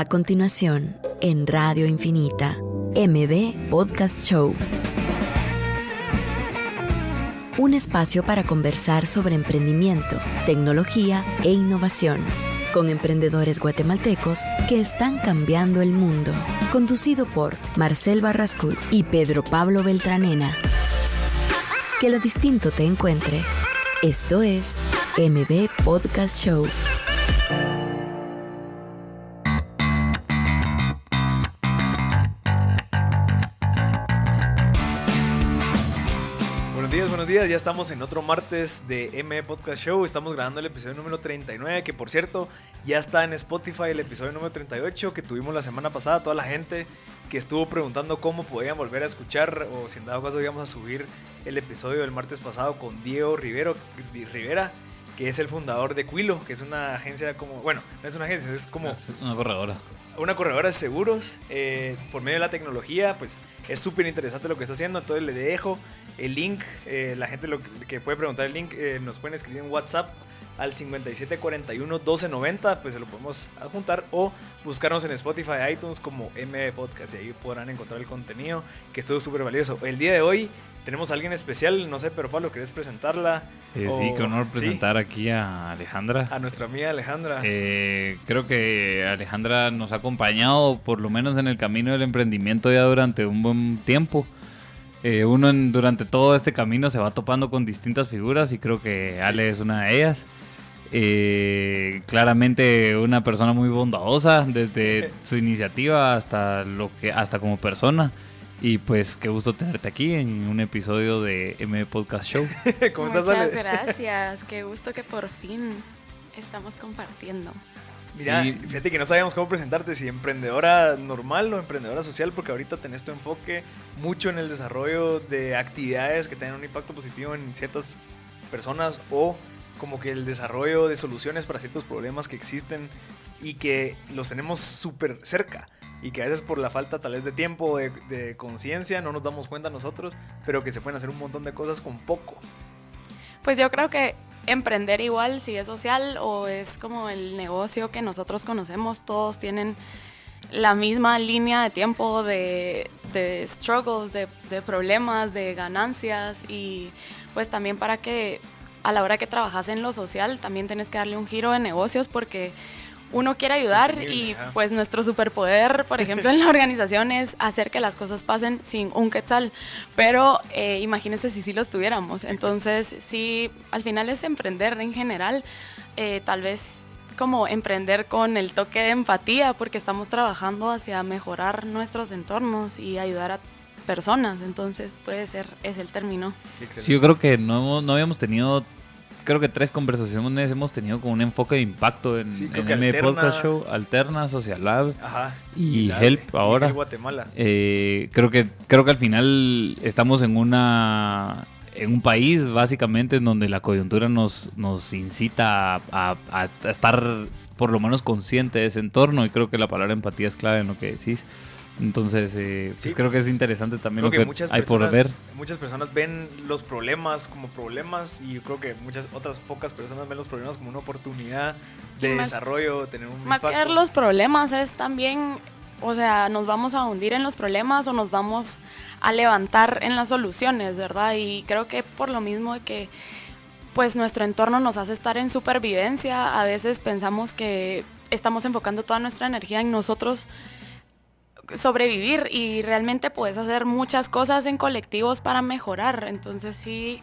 A continuación, en Radio Infinita, MB Podcast Show. Un espacio para conversar sobre emprendimiento, tecnología e innovación con emprendedores guatemaltecos que están cambiando el mundo. Conducido por Marcel Barrascut y Pedro Pablo Beltranena. Que lo distinto te encuentre. Esto es MB Podcast Show. Días, ya estamos en otro martes de M Podcast Show. Estamos grabando el episodio número 39, que por cierto ya está en Spotify el episodio número 38 que tuvimos la semana pasada. Toda la gente que estuvo preguntando cómo podían volver a escuchar o si en dado caso íbamos a subir el episodio del martes pasado con Diego Rivera, que es el fundador de Quilo, que es una agencia como, bueno, no es una agencia, es como... una corredora. Una corredora de seguros eh, por medio de la tecnología, pues es súper interesante lo que está haciendo, entonces le dejo el link, eh, la gente lo que puede preguntar el link, eh, nos pueden escribir en WhatsApp al 5741-1290, pues se lo podemos adjuntar o buscarnos en Spotify, iTunes como M Podcast y ahí podrán encontrar el contenido que estuvo súper valioso. El día de hoy tenemos a alguien especial, no sé, pero Pablo, ¿querés presentarla? Eh, sí, qué honor presentar aquí a Alejandra. A nuestra amiga Alejandra. creo que Alejandra nos ha acompañado por lo menos en el camino del emprendimiento ya durante un buen tiempo. Eh, uno durante todo este camino se va topando con distintas figuras y creo que Ale es una de ellas. Eh, claramente una persona muy bondadosa desde su iniciativa hasta lo que hasta como persona y pues qué gusto tenerte aquí en un episodio de M Podcast Show. ¿Cómo estás, Muchas gracias, qué gusto que por fin estamos compartiendo. Mira, fíjate que no sabíamos cómo presentarte, si emprendedora normal o emprendedora social, porque ahorita tenés tu enfoque mucho en el desarrollo de actividades que tengan un impacto positivo en ciertas personas o como que el desarrollo de soluciones para ciertos problemas que existen y que los tenemos súper cerca y que a veces por la falta tal vez de tiempo, de, de conciencia, no nos damos cuenta nosotros, pero que se pueden hacer un montón de cosas con poco. Pues yo creo que emprender igual, si es social o es como el negocio que nosotros conocemos, todos tienen la misma línea de tiempo de, de struggles, de, de, problemas, de ganancias y pues también para que a la hora que trabajas en lo social también tienes que darle un giro de negocios porque uno quiere ayudar y pues nuestro superpoder, por ejemplo, en la organización es hacer que las cosas pasen sin un quetzal, pero eh, imagínense si sí los tuviéramos. Entonces, sí, al final es emprender en general, eh, tal vez como emprender con el toque de empatía, porque estamos trabajando hacia mejorar nuestros entornos y ayudar a personas, entonces puede ser, es el término. Sí, yo creo que no, no habíamos tenido creo que tres conversaciones hemos tenido con un enfoque de impacto en, M Podcast Show, Alterna, Social Lab y, Help ahora. Guatemala. Eh, creo que creo que al final estamos en una en un país básicamente en donde la coyuntura nos, nos incita a, a estar por lo menos consciente de ese entorno y creo que la palabra empatía es clave en lo que decís. Entonces, eh, pues creo que es interesante también lo que, muchas hay por ver. Muchas personas ven los problemas como problemas y yo creo que muchas otras pocas personas ven los problemas como una oportunidad de desarrollo, tener un Más que ver los problemas es también, o sea, nos vamos a hundir en los problemas o nos vamos a levantar en las soluciones, ¿verdad? Y creo que por lo mismo de que pues nuestro entorno nos hace estar en supervivencia, a veces pensamos que estamos enfocando toda nuestra energía en nosotros sobrevivir y realmente puedes hacer muchas cosas en colectivos para mejorar. Entonces sí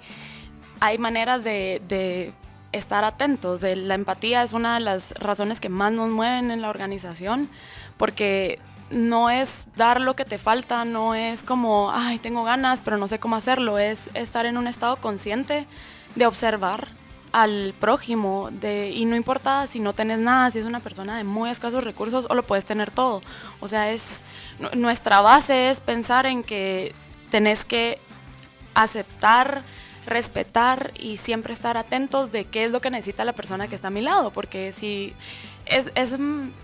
hay maneras de, estar atentos. La empatía es una de las razones que más nos mueven en la organización porque no es dar lo que te falta, no es como, ay, tengo ganas, pero no sé cómo hacerlo, es estar en un estado consciente de observar al prójimo de, y no importa si no tenés nada, si es una persona de muy escasos recursos o lo puedes tener todo. O sea, es nuestra base es pensar en que tenés que aceptar, respetar y siempre estar atentos de qué es lo que necesita la persona que está a mi lado, porque si es, es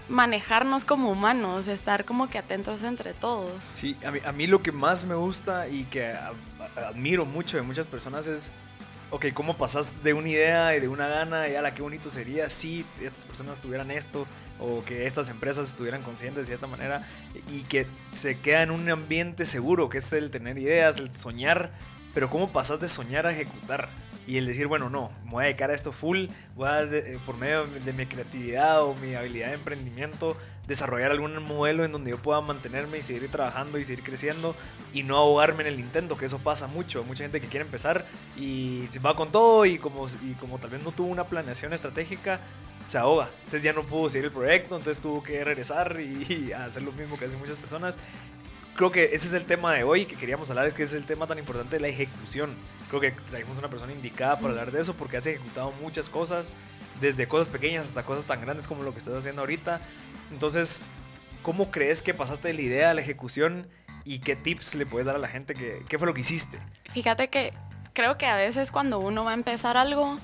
manejarnos como humanos, estar como que atentos entre todos. Sí, a mí, a mí lo que más me gusta y que admiro mucho de muchas personas es ok, ¿cómo pasas de una idea y de una gana y a la qué bonito sería si estas personas tuvieran esto o que estas empresas estuvieran conscientes de cierta manera y que se queda en un ambiente seguro, que es el tener ideas, el soñar, pero cómo pasas de soñar a ejecutar y el decir, bueno, no, me voy a dedicar a esto full, voy a, eh, por medio de mi creatividad o mi habilidad de emprendimiento, desarrollar algún modelo en donde yo pueda mantenerme y seguir trabajando y seguir creciendo y no ahogarme en el intento, que eso pasa mucho. Mucha gente que quiere empezar y se va con todo y como, y como tal vez no tuvo una planeación estratégica, se ahoga. Entonces ya no pudo seguir el proyecto, entonces tuvo que regresar y, hacer lo mismo que hacen muchas personas. Creo que ese es el tema de hoy que queríamos hablar, es que es el tema tan importante de la ejecución. Creo que trajimos una persona indicada para hablar de eso porque has ejecutado muchas cosas, desde cosas pequeñas hasta cosas tan grandes como lo que estás haciendo ahorita. Entonces, ¿cómo crees que pasaste de la idea a la ejecución y qué tips le puedes dar a la gente? Que, ¿Qué fue lo que hiciste? Fíjate que creo que a veces cuando uno va a empezar algo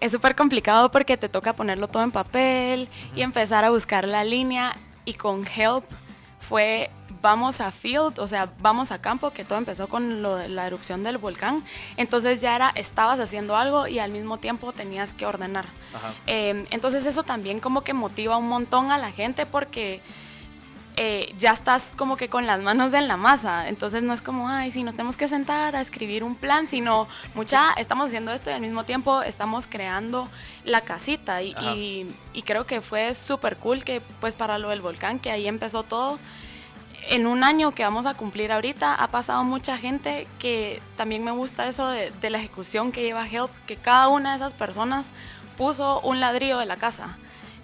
es súper complicado porque te toca ponerlo todo en papel y empezar a buscar la línea y con Help fue vamos a field, o sea, vamos a campo, que todo empezó con la erupción del volcán. Entonces ya era, estabas haciendo algo y al mismo tiempo tenías que ordenar. Em, entonces eso también como que motiva un montón a la gente porque... Eh, ya estás como que con las manos en la masa. Entonces no es como, ay, si nos tenemos que sentar a escribir un plan, sino mucha, estamos haciendo esto y al mismo tiempo estamos creando la casita. Y, y, y creo que fue súper cool que pues para lo del volcán, que ahí empezó todo en un año que vamos a cumplir ahorita ha pasado mucha gente que también me gusta eso de, la ejecución que lleva Help, que cada una de esas personas puso un ladrillo de la casa.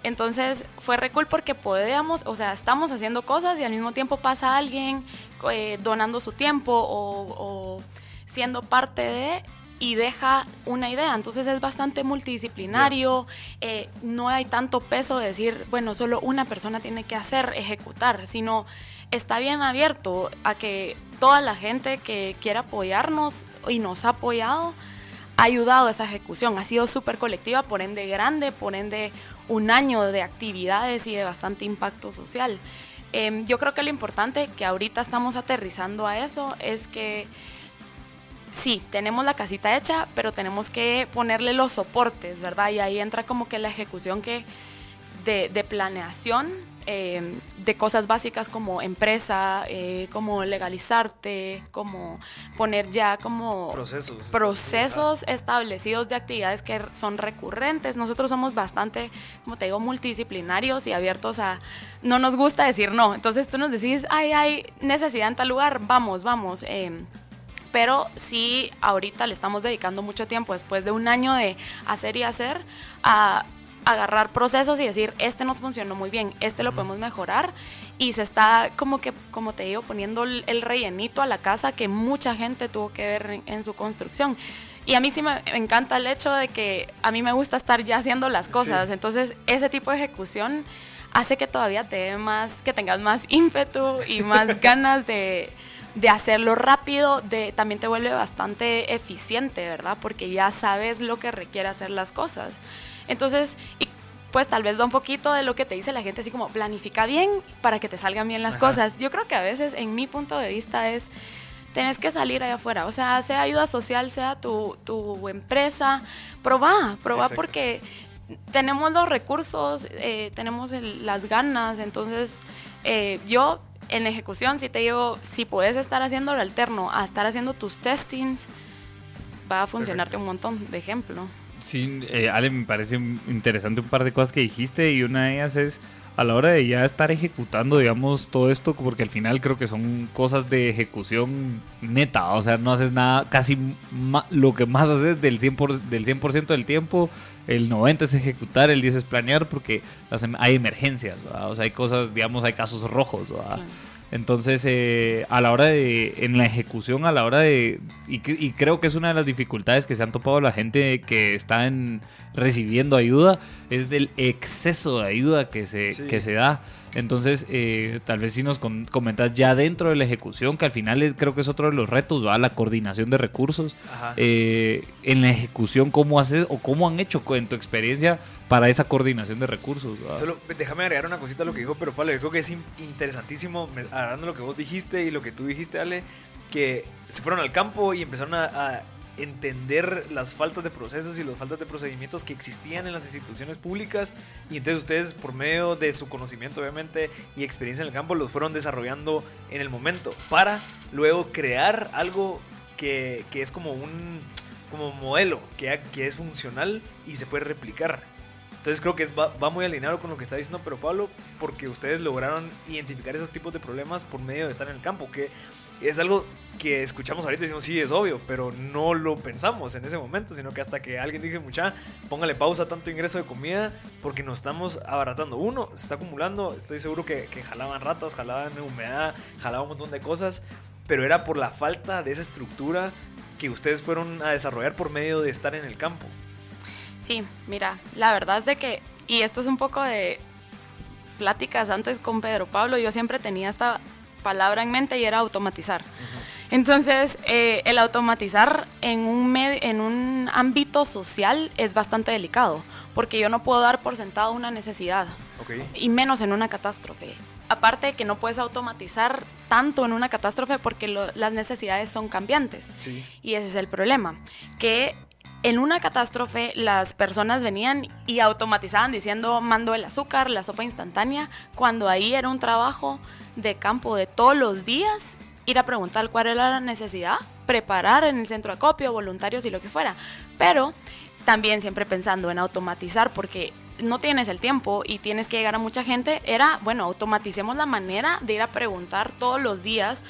Entonces fue re cool porque podíamos, o sea, estamos haciendo cosas y al mismo tiempo pasa alguien eh, donando su tiempo o, siendo parte de y deja una idea. Entonces es bastante multidisciplinario, eh, no hay tanto peso de decir, bueno, solo una persona tiene que hacer, ejecutar, sino está bien abierto a que toda la gente que quiera apoyarnos y nos ha apoyado ha ayudado a esa ejecución. Ha sido súper colectiva, por ende grande, por ende un año de actividades y de bastante impacto social. Em, yo creo que lo importante que ahorita estamos aterrizando a eso es que sí, tenemos la casita hecha, pero tenemos que ponerle los soportes, ¿verdad? Y ahí entra como que la ejecución que de, de planeación eh, de cosas básicas como empresa, eh, como legalizarte, como poner ya como procesos, procesos establecidos de actividades que son recurrentes. Nosotros somos bastante, como te digo, multidisciplinarios y abiertos a... No nos gusta decir no. Entonces tú nos decís, ay, hay necesidad en tal lugar, vamos, vamos. Eh, pero sí ahorita le estamos dedicando mucho tiempo después de un año de hacer y hacer a agarrar procesos y decir, este nos funcionó muy bien, este lo podemos mejorar y se está como que, como te digo, poniendo el rellenito a la casa que mucha gente tuvo que ver en, su construcción. Y a mí sí me encanta el hecho de que a mí me gusta estar ya haciendo las cosas, entonces ese tipo de ejecución hace que todavía te más, que tengas más ímpetu y más ganas de, de hacerlo rápido, de, también te vuelve bastante eficiente, ¿verdad? Porque ya sabes lo que requiere hacer las cosas. Entonces, pues tal vez va un poquito de lo que te dice la gente, así como planifica bien para que te salgan bien las cosas. Yo creo que a veces, en mi punto de vista, es tenés que salir allá afuera. O sea, sea ayuda social, sea tu, tu empresa, probá, probá porque tenemos los recursos, eh, tenemos las ganas, entonces eh, yo en ejecución, si te digo, si puedes estar haciendo lo alterno a estar haciendo tus testings, va a funcionarte un montón de ejemplo. Sí, eh, Ale, me parece interesante un par de cosas que dijiste y una de ellas es a la hora de ya estar ejecutando, digamos, todo esto, porque al final creo que son cosas de ejecución neta, o sea, no haces nada, casi lo que más haces del 100%, del 100 del tiempo, el 90% es ejecutar, el 10% es planear, porque em, hay emergencias, o sea, hay cosas, digamos, hay casos rojos, entonces, eh, a la hora de, en la ejecución, a la hora de, y, creo que es una de las dificultades que se han topado la gente que está en, recibiendo ayuda, es del exceso de ayuda que se, que se da. Entonces, eh, tal vez si nos comentas ya dentro de la ejecución, que al final es, creo que es otro de los retos, ¿va? La coordinación de recursos. Eh, en la ejecución, ¿cómo haces o cómo han hecho en tu experiencia para esa coordinación de recursos? Solo déjame agregar una cosita a lo que dijo, pero Pablo, yo creo que es interesantísimo, agarrando lo que vos dijiste y lo que tú dijiste, Ale, que se fueron al campo y empezaron a, entender las faltas de procesos y las faltas de procedimientos que existían en las instituciones públicas y entonces ustedes por medio de su conocimiento obviamente y experiencia en el campo los fueron desarrollando en el momento para luego crear algo que, que es como un como modelo que, que es funcional y se puede replicar. Entonces creo que va, va, muy alineado con lo que está diciendo pero Pablo, porque ustedes lograron identificar esos tipos de problemas por medio de estar en el campo, que es algo que escuchamos ahorita y decimos, sí, es obvio, pero no lo pensamos en ese momento, sino que hasta que alguien dije, mucha, póngale pausa tanto ingreso de comida porque nos estamos abaratando. Uno, se está acumulando, estoy seguro que, que jalaban ratas, jalaban humedad, jalaban un montón de cosas, pero era por la falta de esa estructura que ustedes fueron a desarrollar por medio de estar en el campo. Sí, mira, la verdad es de que, y esto es un poco de pláticas antes con Pedro Pablo, yo siempre tenía esta palabra en mente y era automatizar. Entonces, eh, el automatizar en un, en un ámbito social es bastante delicado, porque yo no puedo dar por sentado una necesidad, y menos en una catástrofe. Aparte de que no puedes automatizar tanto en una catástrofe porque las necesidades son cambiantes. Y ese es el problema, que en una catástrofe las personas venían y automatizaban diciendo mando el azúcar, la sopa instantánea, cuando ahí era un trabajo de campo de todos los días, ir a preguntar cuál era la necesidad, preparar en el centro de acopio, voluntarios y lo que fuera. Pero también siempre pensando en automatizar porque no tienes el tiempo y tienes que llegar a mucha gente, era, bueno, automaticemos la manera de ir a preguntar todos los días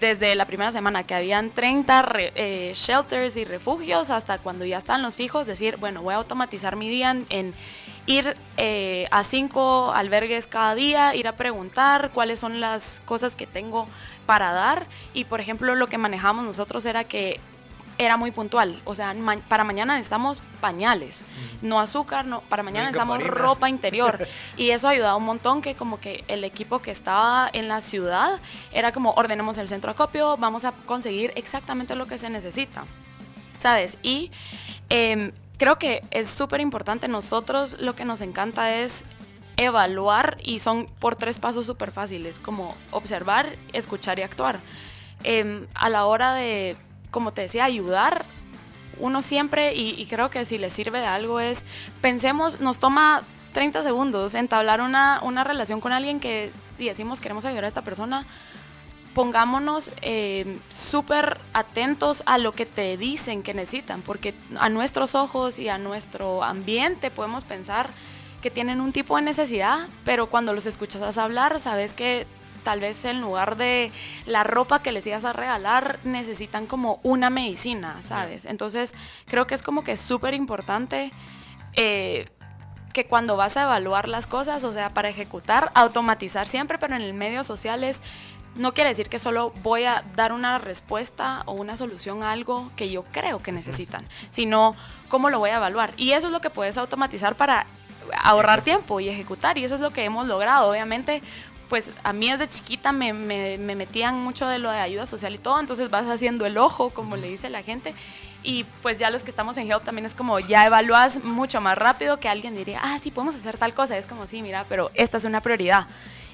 desde la primera semana que habían 30 eh, shelters y refugios hasta cuando ya están los fijos, decir, bueno, voy a automatizar mi día en, ir eh, a cinco albergues cada día, ir a preguntar cuáles son las cosas que tengo para dar. Y por ejemplo, lo que manejamos nosotros era que era muy puntual. O sea, para mañana necesitamos pañales, no azúcar, no, para mañana necesitamos ropa interior. y eso ha ayudado un montón que como que el equipo que estaba en la ciudad era como ordenemos el centro acopio, vamos a conseguir exactamente lo que se necesita. ¿Sabes? Y em, creo que es súper importante. Nosotros lo que nos encanta es evaluar y son por tres pasos súper fáciles, como observar, escuchar y actuar. Em, a la hora de como te decía, ayudar uno siempre, y, creo que si le sirve de algo es, pensemos, nos toma 30 segundos entablar una, una relación con alguien que si decimos queremos ayudar a esta persona, pongámonos eh, súper atentos a lo que te dicen que necesitan, porque a nuestros ojos y a nuestro ambiente podemos pensar que tienen un tipo de necesidad, pero cuando los escuchas hablar, sabes que tal vez en lugar de la ropa que les ibas a regalar, necesitan como una medicina, ¿sabes? Entonces, creo que es como que súper importante eh, que cuando vas a evaluar las cosas, o sea, para ejecutar, automatizar siempre, pero en el medio social es no quiere decir que solo voy a dar una respuesta o una solución a algo que yo creo que necesitan, sino cómo lo voy a evaluar. Y eso es lo que puedes automatizar para ahorrar tiempo y ejecutar. Y eso es lo que hemos logrado. Obviamente, pues a mí desde chiquita me, me, metían mucho de lo de ayuda social y todo, entonces vas haciendo el ojo, como le dice la gente. Y pues ya los que estamos en Help también es como ya evalúas mucho más rápido que alguien diría, ah, sí, podemos hacer tal cosa. Es como, sí, mira, pero esta es una prioridad.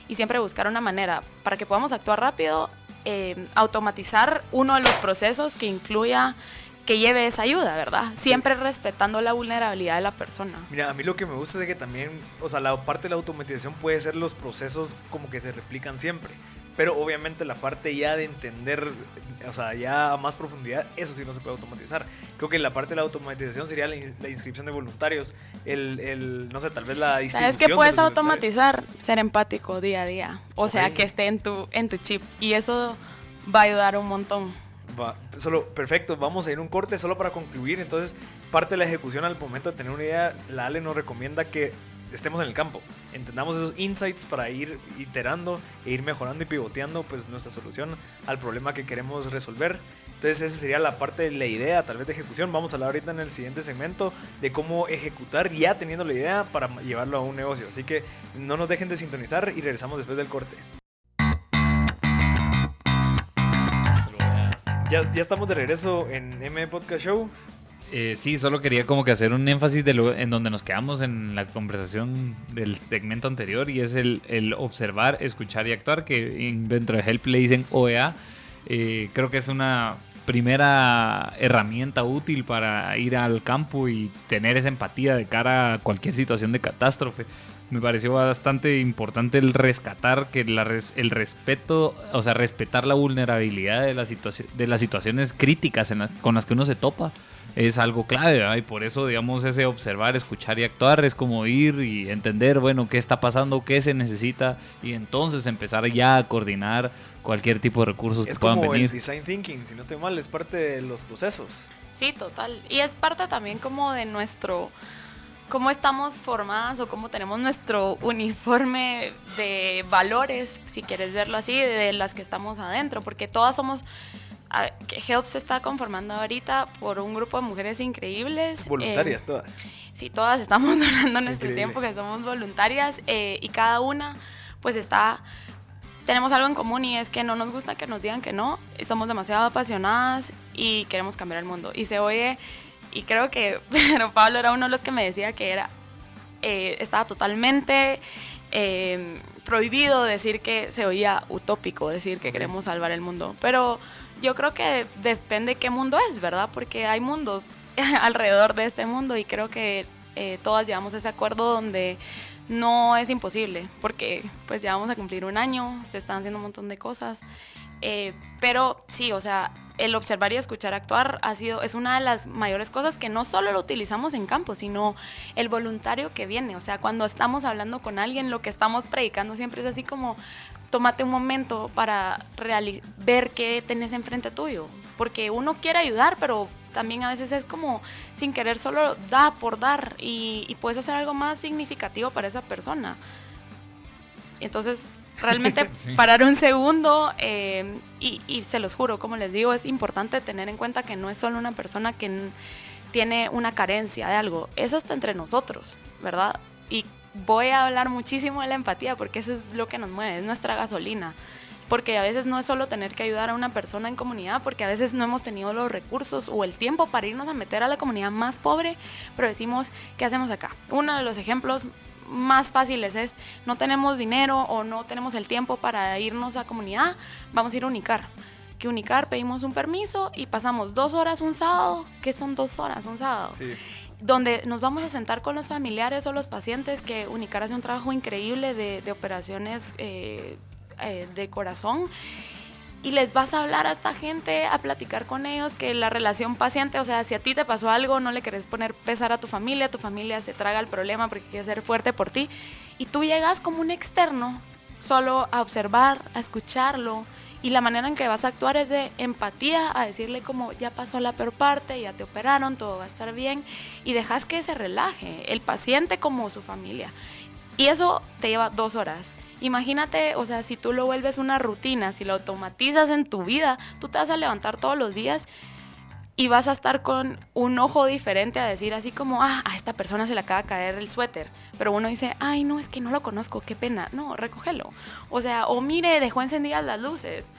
Y siempre buscar una manera para que podamos actuar rápido, eh, automatizar uno de los procesos que incluya que lleve esa ayuda, ¿verdad? Siempre respetando la vulnerabilidad de la persona. Mira, a mí lo que me gusta es que también, o sea, la parte de la automatización puede ser los procesos como que se replican siempre. Pero obviamente la parte ya de entender, o sea, ya a más profundidad, eso sí no se puede automatizar. Creo que la parte de la automatización sería la, inscripción de voluntarios, el, el, no sé, tal vez la distribución. ¿Sabes qué puedes automatizar? Ser empático día a día. O sea, que esté en tu, en tu chip. Y eso va a ayudar un montón solo, perfecto, vamos a ir un corte solo para concluir. Entonces, parte de la ejecución al momento de tener una idea, la Ale nos recomienda que estemos en el campo, entendamos esos insights para ir iterando e ir mejorando y pivoteando pues nuestra solución al problema que queremos resolver. Entonces esa sería la parte de la idea, tal vez de ejecución. Vamos a hablar ahorita en el siguiente segmento de cómo ejecutar ya teniendo la idea para llevarlo a un negocio. Así que no nos dejen de sintonizar y regresamos después del corte. Ya, estamos de regreso en M Podcast Show. Eh, sí, solo quería como que hacer un énfasis de lo, en donde nos quedamos en la conversación del segmento anterior y es el, el observar, escuchar y actuar, que dentro de Help le dicen OEA. Eh, creo que es una primera herramienta útil para ir al campo y tener esa empatía de cara a cualquier situación de catástrofe. Me pareció bastante importante el rescatar que el respeto, o sea, respetar la vulnerabilidad de, la de las situaciones críticas con las que uno se topa es algo clave, y por eso, digamos, ese observar, escuchar y actuar es como ir y entender, bueno, qué está pasando, qué se necesita, y entonces empezar ya a coordinar cualquier tipo de recursos que puedan venir. El design thinking, si no estoy mal, es parte de los procesos. Sí, total. Y es parte también como de nuestro cómo estamos formadas o cómo tenemos nuestro uniforme de valores, si quieres verlo así, de las que estamos adentro, porque todas somos Help se está conformando ahorita por un grupo de mujeres increíbles. Voluntarias eh, todas. Sí, todas estamos donando nuestro tiempo, que somos voluntarias eh, y cada una pues está tenemos algo en común y es que no nos gusta que nos digan que no, somos demasiado apasionadas y queremos cambiar el mundo. Y se oye, y creo que pero Pablo era uno de los que me decía que era, eh, estaba totalmente prohibido decir que se oía utópico, decir que queremos salvar el mundo. Pero yo creo que depende qué mundo es, ¿verdad? Porque hay mundos alrededor de este mundo y creo que eh, todas llevamos ese acuerdo donde no es imposible, porque pues ya vamos a cumplir un año, se están haciendo un montón de cosas, eh, pero sí, o sea, el observar y escuchar actuar ha sido, es una de las mayores cosas que no solo lo utilizamos en campo, sino el voluntario que viene, o sea, cuando estamos hablando con alguien, lo que estamos predicando siempre es así como, tómate un momento para ver qué tenés enfrente tuyo. Porque uno quiere ayudar, pero también a veces es como sin querer solo da por dar y, puedes hacer algo más significativo para esa persona. Entonces, realmente parar un segundo eh, y, y, se los juro, como les digo, es importante tener en cuenta que no es solo una persona que tiene una carencia de algo, es hasta entre nosotros, ¿verdad? Y voy a hablar muchísimo de la empatía porque eso es lo que nos mueve, es nuestra gasolina. Porque a veces no es solo tener que ayudar a una persona en comunidad, porque a veces no hemos tenido los recursos o el tiempo para irnos a meter a la comunidad más pobre, pero decimos, ¿qué hacemos acá? Uno de los ejemplos más fáciles es, no tenemos dinero o no tenemos el tiempo para irnos a comunidad, vamos a ir a Unicar. Que Unicar pedimos un permiso y pasamos dos horas un sábado, ¿qué son dos horas un sábado? Sí donde nos vamos a sentar con los familiares o los pacientes, que Unicar hace un trabajo increíble de, operaciones eh, eh, de corazón. Y les vas a hablar a esta gente, a platicar con ellos, que la relación paciente, o sea, si a ti te pasó algo, no le querés poner pesar a tu familia, tu familia se traga el problema porque quiere ser fuerte por ti. Y tú llegas como un externo, solo a observar, a escucharlo, y la manera en que vas a actuar es de empatía, a decirle como ya pasó la peor parte, ya te operaron, todo va a estar bien, y dejas que se relaje, el paciente como su familia. Y eso te lleva dos horas. Imagínate, o sea, si tú lo vuelves una rutina, si lo automatizas en tu vida, tú te vas a levantar todos los días y vas a estar con un ojo diferente a decir así como, ah, a esta persona se le acaba de caer el suéter. Pero uno dice, ay, no, es que no lo conozco, qué pena. No, recógelo. O sea, o mire, dejó encendidas las luces.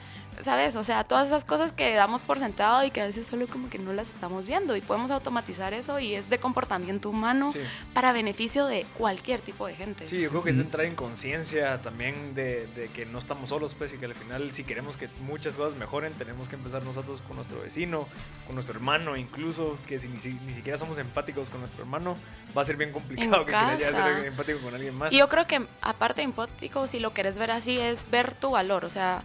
¿Sabes? O sea, todas esas cosas que damos por sentado y que a veces solo como que no las estamos viendo y podemos automatizar eso y es de comportamiento humano para beneficio de cualquier tipo de gente. Sí, yo creo que es entrar en conciencia también de, de, que no estamos solos, pues, y que al final si queremos que muchas cosas mejoren, tenemos que empezar nosotros con nuestro vecino, con nuestro hermano, incluso que si ni, ni siquiera somos empáticos con nuestro hermano, va a ser bien complicado que quieras ser empático con alguien más. Y yo creo que aparte de empático, si lo quieres ver así, es ver tu valor, o sea,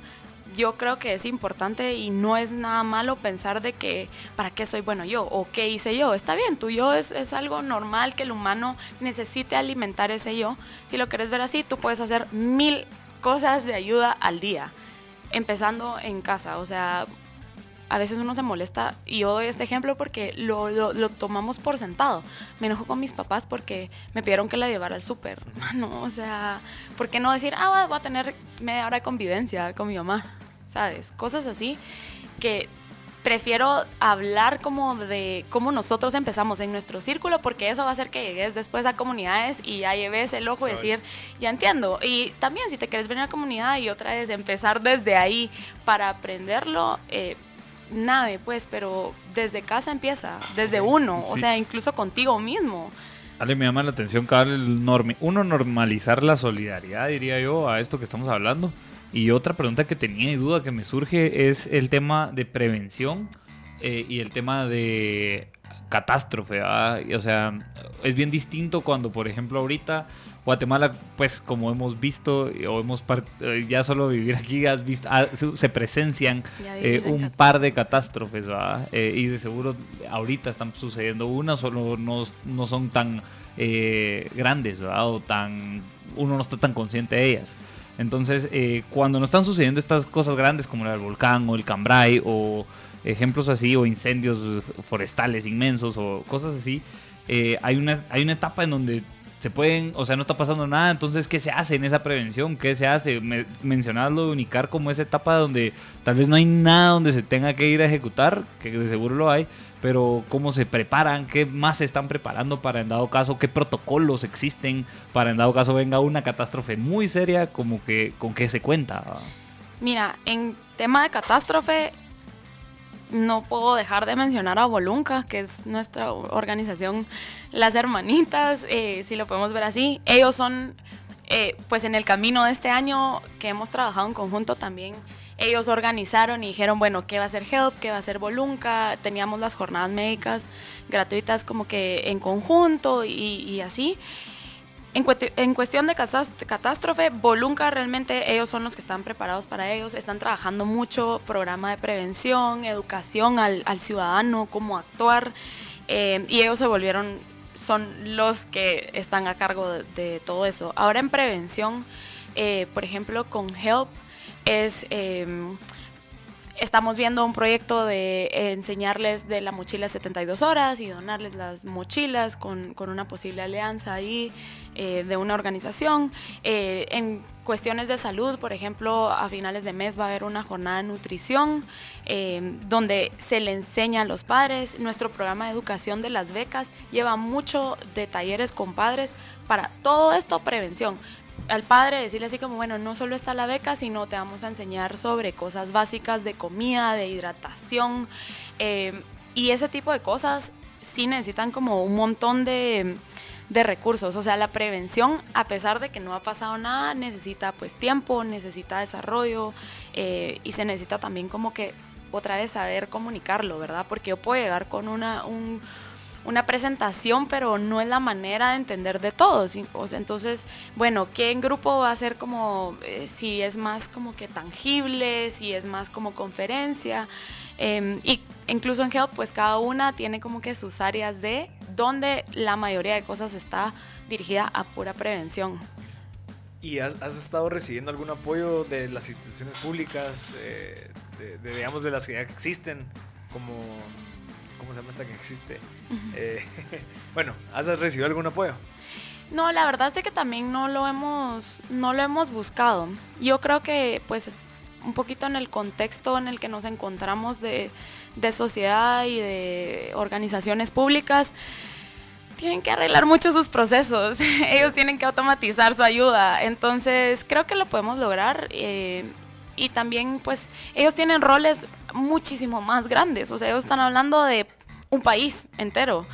yo creo que es importante y no es nada malo pensar de que para qué soy bueno yo o qué hice yo. Está bien, tu yo es, es algo normal que el humano necesite alimentar ese yo. Si lo quieres ver así, tú puedes hacer mil cosas de ayuda al día, empezando en casa. O sea, a veces uno se molesta, y yo doy este ejemplo porque lo, lo, tomamos por sentado. Me enojo con mis papás porque me pidieron que la llevara al súper. No, o sea, ¿por qué no decir, ah, voy a tener media hora de convivencia con mi mamá? ¿sabes? Cosas así que prefiero hablar como de cómo nosotros empezamos en nuestro círculo, porque eso va a hacer que llegues después a comunidades y ya lleves el ojo y decir, ya entiendo. Y también si te quieres venir a la comunidad y otra vez empezar desde ahí para aprenderlo, eh, nave, pues, pero desde casa empieza, desde uno, o sea, incluso contigo mismo. Ale, me llama la atención, el norme, uno normalizar la solidaridad, diría yo, a esto que estamos hablando. Y otra pregunta que tenía y duda que me surge es el tema de prevención eh, y el tema de catástrofe, o sea, es bien distinto cuando, por ejemplo, ahorita Guatemala, pues como hemos visto o hemos eh, ya solo vivir aquí, has visto, ah, se presencian eh, un par de catástrofes, eh, y de seguro ahorita están sucediendo una, solo no, no son tan grandes, o tan uno no está tan consciente de ellas. Entonces, cuando no están sucediendo estas cosas grandes como el volcán o el Cambrai o ejemplos así, o incendios forestales inmensos o cosas así, hay, una, hay una etapa en donde se pueden, o sea, no está pasando nada, entonces, ¿qué se hace en esa prevención? ¿Qué se hace? Me, mencionarlo de Unicar como esa etapa donde tal vez no hay nada donde se tenga que ir a ejecutar, que de seguro lo hay, pero cómo se preparan, qué más se están preparando para en dado caso, qué protocolos existen para en dado caso venga una catástrofe muy seria, como que con qué se cuenta. Mira, en tema de catástrofe, no puedo dejar de mencionar a Volunca, que es nuestra organización Las Hermanitas, eh, si lo podemos ver así. Ellos son, eh, pues en el camino de este año que hemos trabajado en conjunto también, ellos organizaron y dijeron, bueno, ¿qué va a ser HELP? ¿Qué va a ser Volunca? Teníamos las jornadas médicas gratuitas como que en conjunto y, y así. En, cuestión de catástrofe, Volunca realmente ellos son los que están preparados para ellos, están trabajando mucho programa de prevención, educación al, ciudadano, cómo actuar, eh, y ellos se volvieron, son los que están a cargo de, todo eso. Ahora en prevención, eh, por ejemplo, con HELP es... Em, estamos viendo un proyecto de enseñarles de la mochila 72 horas y donarles las mochilas con, con una posible alianza ahí. Eh, de una organización. Eh, en cuestiones de salud, por ejemplo, a finales de mes va a haber una jornada de nutrición eh, donde se le enseña a los padres. Nuestro programa de educación de las becas lleva mucho de talleres con padres para todo esto, prevención al padre decirle así como, bueno, no solo está la beca, sino te vamos a enseñar sobre cosas básicas de comida, de hidratación, y ese tipo de cosas sí necesitan como un montón de, de recursos. O sea, la prevención, a pesar de que no ha pasado nada, necesita pues tiempo, necesita desarrollo eh, y se necesita también como que otra vez saber comunicarlo, ¿verdad? Porque yo puedo llegar con una, una presentación, pero no es la manera de entender de todos. entonces, bueno, ¿qué en grupo va a ser como, eh, si es más como que tangible, si es más como conferencia? Em, y incluso en Help, pues cada una tiene como que sus áreas de donde la mayoría de cosas está dirigida a pura prevención. ¿Y has, estado recibiendo algún apoyo de las instituciones públicas, eh, de, digamos, de las que ya existen, como, ¿cómo se llama esta que existe? Eh, bueno, ¿has recibido algún apoyo? No, la verdad es que también no lo hemos, no lo hemos buscado. Yo creo que, pues, un poquito en el contexto en el que nos encontramos de, sociedad y de organizaciones públicas, tienen que arreglar mucho sus procesos, ellos tienen que automatizar su ayuda, entonces creo que lo podemos lograr eh, y también pues ellos tienen roles muchísimo más grandes, o sea, ellos están hablando de un país entero.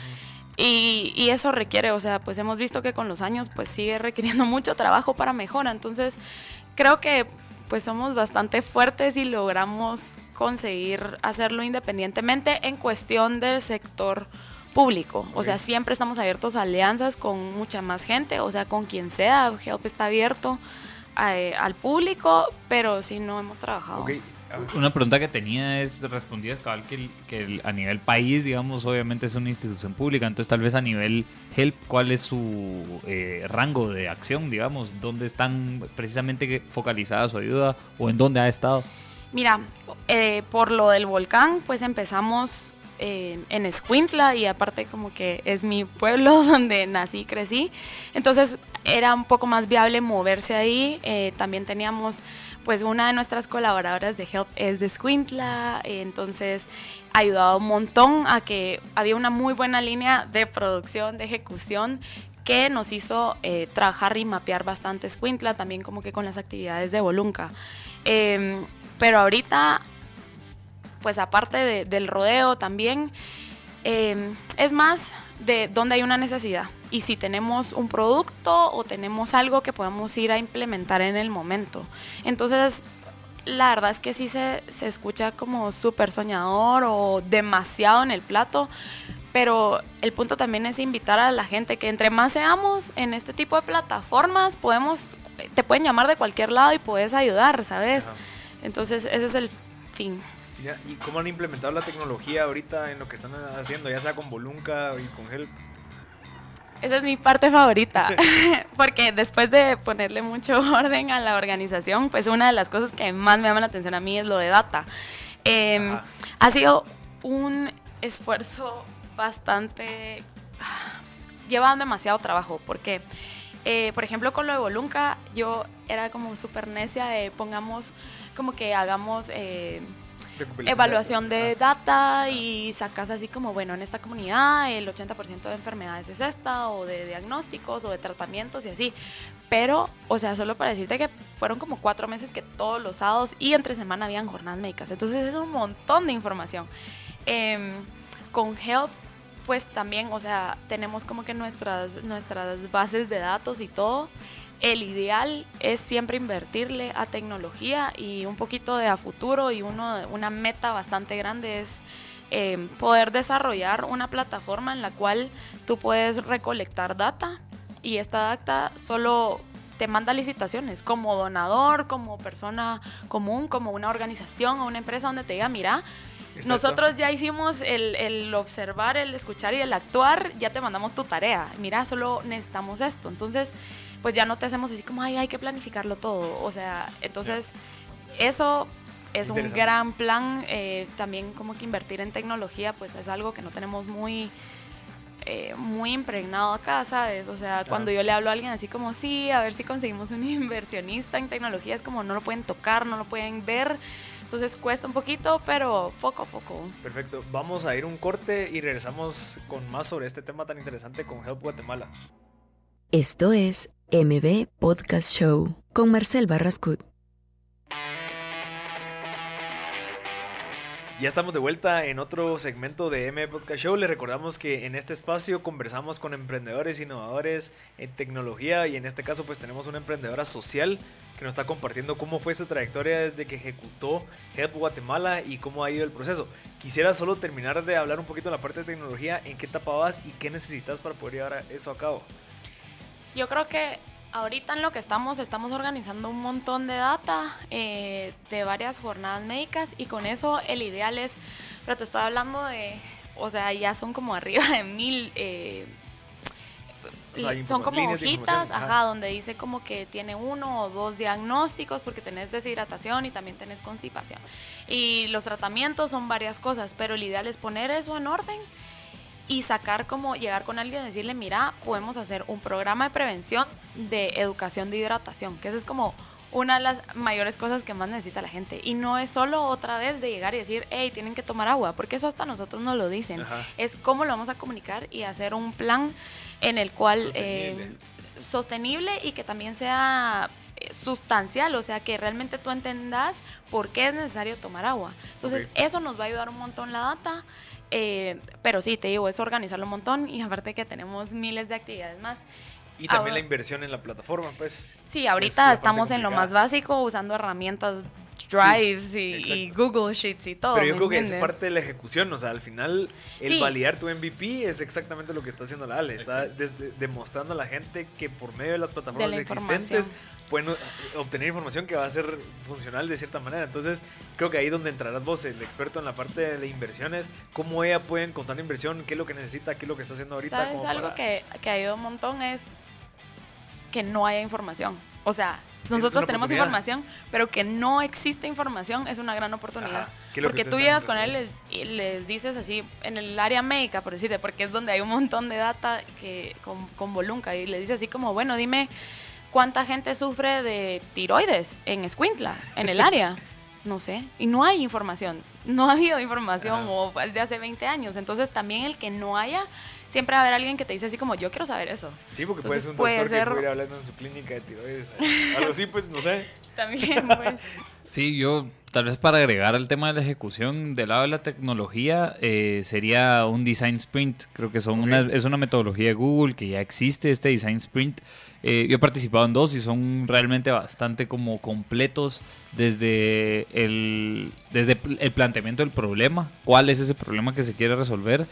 Y, y, eso requiere, o sea, pues hemos visto que con los años pues sigue requiriendo mucho trabajo para mejora. Entonces, creo que pues somos bastante fuertes y logramos conseguir hacerlo independientemente en cuestión del sector público. O sea, siempre estamos abiertos a alianzas con mucha más gente, o sea, con quien sea. Help está abierto eh, al público, pero sí no hemos trabajado. Una pregunta que tenía es, respondías cabal que, que a nivel país, digamos, obviamente es una institución pública, entonces tal vez a nivel HELP, ¿cuál es su eh, rango de acción, digamos? ¿Dónde están precisamente focalizada su ayuda o en dónde ha estado? Mira, eh, por lo del volcán, pues empezamos eh, en Escuintla y aparte como que es mi pueblo donde nací y crecí. Entonces era un poco más viable moverse ahí. también teníamos pues una de nuestras colaboradoras de Help es de Squintla, entonces ha ayudado un montón a que había una muy buena línea de producción, de ejecución que nos hizo eh, trabajar y mapear bastante Squintla, también como que con las actividades de Volunca. Em, pero ahorita, pues aparte del rodeo también, em, es más de dónde hay una necesidad y si tenemos un producto o tenemos algo que podamos ir a implementar en el momento. Entonces, la verdad es que sí se, se escucha como súper soñador o demasiado en el plato, pero el punto también es invitar a la gente que entre más seamos en este tipo de plataformas, podemos, te pueden llamar de cualquier lado y puedes ayudar, ¿sabes? Entonces ese es el fin. ¿Y cómo han implementado la tecnología ahorita en lo que están haciendo, ya sea con Volunca y con Help? Esa es mi parte favorita, porque después de ponerle mucho orden a la organización, pues una de las cosas que más me llama la atención a mí es lo de data. Eh, Ajá. ha sido un esfuerzo bastante... Lleva demasiado trabajo, porque, eh, por ejemplo, con lo de Volunca, yo era como súper necia de pongamos, como que hagamos... eh, evaluación de data y sacas así como, bueno, en esta comunidad el 80% de enfermedades es esta, o de diagnósticos, o de tratamientos y así. Pero, o sea, solo para decirte que fueron como cuatro meses que todos los sábados y entre semana habían jornadas médicas. Entonces es un montón de información. Em, con Help, pues también, o sea, tenemos como que nuestras, nuestras bases de datos y todo. El ideal es siempre invertirle a tecnología y un poquito de a futuro y uno, una meta bastante grande es eh, poder desarrollar una plataforma en la cual tú puedes recolectar data y esta data solo te manda licitaciones como donador, como persona común, como una organización o una empresa donde te diga, mira, nosotros ya hicimos el, el observar, el escuchar y el actuar, ya te mandamos tu tarea. Mira, solo necesitamos esto. Entonces, pues ya no te hacemos así como, ay, hay que planificarlo todo. O sea, entonces, eso es un gran plan. eh, también como que invertir en tecnología, pues es algo que no tenemos muy... eh, muy impregnado acá, ¿sabes? O sea, cuando yo le hablo a alguien así como, sí, a ver si conseguimos un inversionista en tecnología, es como no lo pueden tocar, no lo pueden ver, entonces cuesta un poquito, pero poco a poco. Perfecto. Vamos a ir un corte y regresamos con más sobre este tema tan interesante con Help Guatemala. Esto es MB Podcast Show con Marcel Barrascut. Ya estamos de vuelta en otro segmento de M Podcast Show. Les recordamos que en este espacio conversamos con emprendedores, innovadores en tecnología y en este caso pues tenemos una emprendedora social que nos está compartiendo cómo fue su trayectoria desde que ejecutó Help Guatemala y cómo ha ido el proceso. Quisiera solo terminar de hablar un poquito de la parte de tecnología, en qué etapa vas y qué necesitas para poder llevar eso a cabo. Yo creo que ahorita en lo que estamos, estamos organizando un montón de data eh, de varias jornadas médicas y con eso el ideal es, pero te estoy hablando de, o sea, ya son como arriba de mil... eh, O sea, son como hojitas, ajá. donde dice como que tiene uno o dos diagnósticos porque tenés deshidratación y también tenés constipación. Y los tratamientos son varias cosas, pero el ideal es poner eso en orden y sacar como llegar con alguien y decirle, mira, podemos hacer un programa de prevención de educación de hidratación, que esa es como una de las mayores cosas que más necesita la gente. Y no es solo otra vez de llegar y decir, hey, tienen que tomar agua, porque eso hasta nosotros nos lo dicen. Ajá. Es cómo lo vamos a comunicar y hacer un plan en el cual... Sostenible. eh, sostenible y que también sea eh, sustancial, o sea, que realmente tú entendas por qué es necesario tomar agua. Entonces, eso nos va a ayudar un montón la data, eh, pero sí, te digo, es organizarlo un montón y aparte que tenemos miles de actividades más. Y también Ahora- la inversión en la plataforma, pues. Sí, ahorita estamos en lo más básico usando herramientas Drives y. Google Sheets y todo. Pero yo ¿me creo que es parte de la ejecución, o sea, al final el Sí. validar tu MVP es exactamente lo que está haciendo la Ale, está desde- demostrando a la gente que por medio de las plataformas la existentes pueden eh, obtener información que va a ser funcional de cierta manera. Entonces, creo que ahí donde entrarás vos, el experto en la parte de inversiones, cómo ella puede encontrar inversión, qué es lo que necesita, qué es lo que está haciendo ahorita. ¿Sabes como algo para- que, que ha ayudado un montón? Es que no haya información. O sea, nosotros tenemos información, pero que no existe información es una gran oportunidad. Ajá, ¿qué es lo que Porque tú llegas con él y les dices así, en el área médica, por decirte, porque es donde hay un montón de data que, con, con Volunca, y le dices así como, bueno, dime cuánta gente sufre de tiroides en Escuintla, en el área. No sé, y no hay información, no ha habido información Ajá. o es de hace 20 años, entonces también el que no haya, siempre va a haber alguien que te dice así como, yo quiero saber eso. Sí, porque puede Entonces, ser un puede doctor ser- que pudiera hablar en su clínica de tiroides. Algo así, pues, no sé. También, pues. Sí, yo tal vez para agregar al tema de la ejecución del lado de la tecnología eh, sería un design sprint. Creo que son una, es una metodología de Google que ya existe este design sprint. Eh, yo he participado en dos y son realmente bastante como completos desde el, desde el planteamiento del problema, cuál es ese problema que se quiere resolver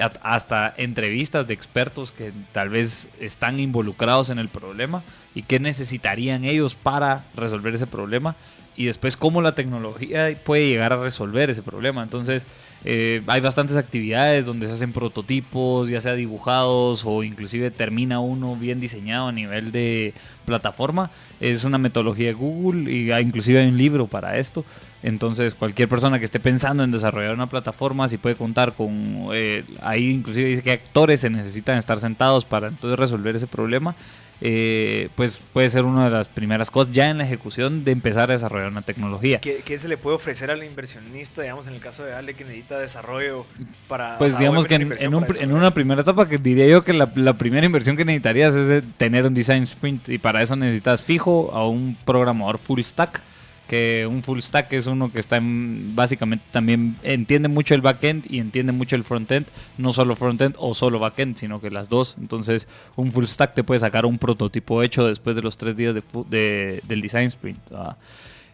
hasta entrevistas de expertos que tal vez están involucrados en el problema y qué necesitarían ellos para resolver ese problema y después cómo la tecnología puede llegar a resolver ese problema. Entonces, eh, hay bastantes actividades donde se hacen prototipos, ya sea dibujados o inclusive termina uno bien diseñado a nivel de plataforma. Es una metodología de Google y hay, inclusive hay un libro para esto. Entonces, cualquier persona que esté pensando en desarrollar una plataforma, si puede contar con, eh, ahí inclusive dice que actores se necesitan estar sentados para entonces resolver ese problema. Eh, pues puede ser una de las primeras cosas ya en la ejecución de empezar a desarrollar una tecnología. ¿Qué, se le puede ofrecer al inversionista, digamos, en el caso de Ale que necesita desarrollo para... Pues digamos que en, una primera etapa que diría yo que la, la, primera inversión que necesitarías es tener un design sprint y para eso necesitas fijo a un programador full stack que un full stack es uno que está en, básicamente también entiende mucho el backend y entiende mucho el frontend, no solo frontend o solo backend, sino que las dos. Entonces, un full stack te puede sacar un prototipo hecho después de los tres días de, del design sprint.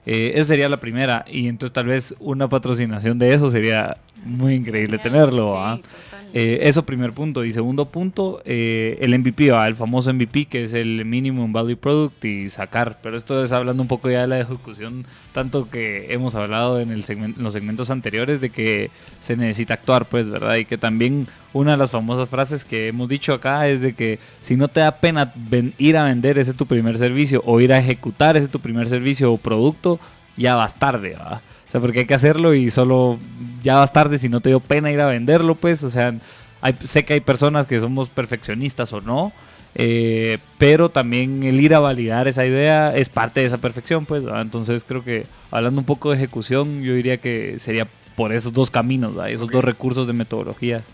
Eh, esa sería la primera. Y entonces tal vez una patrocinación de eso sería muy increíble tenerlo. Eh, eso primer punto. Y segundo punto, eh, el MVP, el famoso MVP, que es el Minimum Value Product y sacar. Pero esto es hablando un poco ya de la ejecución, tanto que hemos hablado en, el en los segmentos anteriores de que se necesita actuar, pues, ¿verdad? Y que también una de las famosas frases que hemos dicho acá es de que si no te da pena ir a vender ese tu primer servicio o ir a ejecutar ese tu primer servicio o producto, ya vas tarde, ¿verdad? O sea, porque hay que hacerlo y solo ya vas tarde si no te dio pena ir a venderlo, pues, o sea, sé que hay personas que somos perfeccionistas o no, eh, pero también el ir a validar esa idea es parte de esa perfección, pues, entonces creo que hablando un poco de ejecución, yo diría que sería por esos dos caminos, esos dos recursos de metodología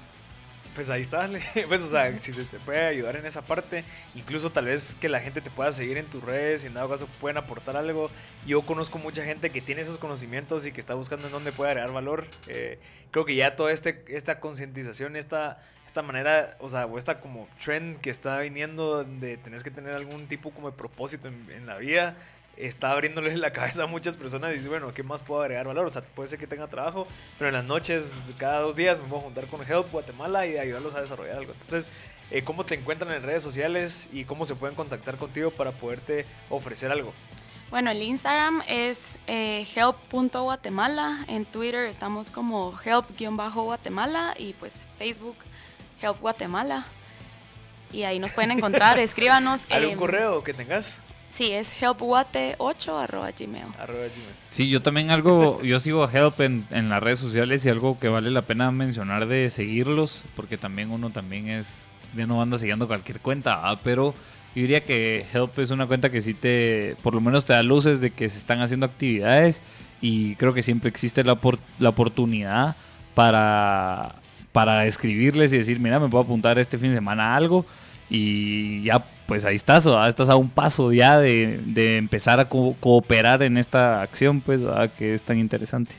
pues ahí está, pues o sea, si se te puede ayudar en esa parte, incluso tal vez que la gente te pueda seguir en tus redes y en dado caso pueden aportar algo. Yo conozco mucha gente que tiene esos conocimientos y que está buscando en dónde puede agregar valor. Eh, creo que ya toda este, esta concientización, esta, esta manera, o sea, o esta como trend que está viniendo de tenés que tener algún tipo como de propósito en, en la vida, está abriéndole la cabeza a muchas personas y dice, bueno, ¿qué más puedo agregar valor? O sea, puede ser que tenga trabajo, pero en las noches, cada dos días me voy a juntar con Help Guatemala y ayudarlos a desarrollar algo. Entonces, eh, ¿cómo te encuentran en redes sociales y cómo se pueden contactar contigo para poderte ofrecer algo? Bueno, el Instagram es eh, help.guatemala, en Twitter estamos como help-guatemala y pues Facebook Help Guatemala. Y ahí nos pueden encontrar, escríbanos. ¿Algún correo que tengas? Sí, es helpguate8 arroba gmail. Sí, yo también algo, yo sigo a Help en, las redes sociales y algo que vale la pena mencionar de seguirlos, porque también uno también es, ya no anda siguiendo cualquier cuenta, ¿ah? pero yo diría que Help es una cuenta que sí te, por lo menos te da luces de que se están haciendo actividades y creo que siempre existe la, la oportunidad para, para escribirles y decir, mira, me puedo apuntar este fin de semana a algo y ya pues ahí estás, estás a un paso ya de, empezar a cooperar en esta acción, pues, que es tan interesante.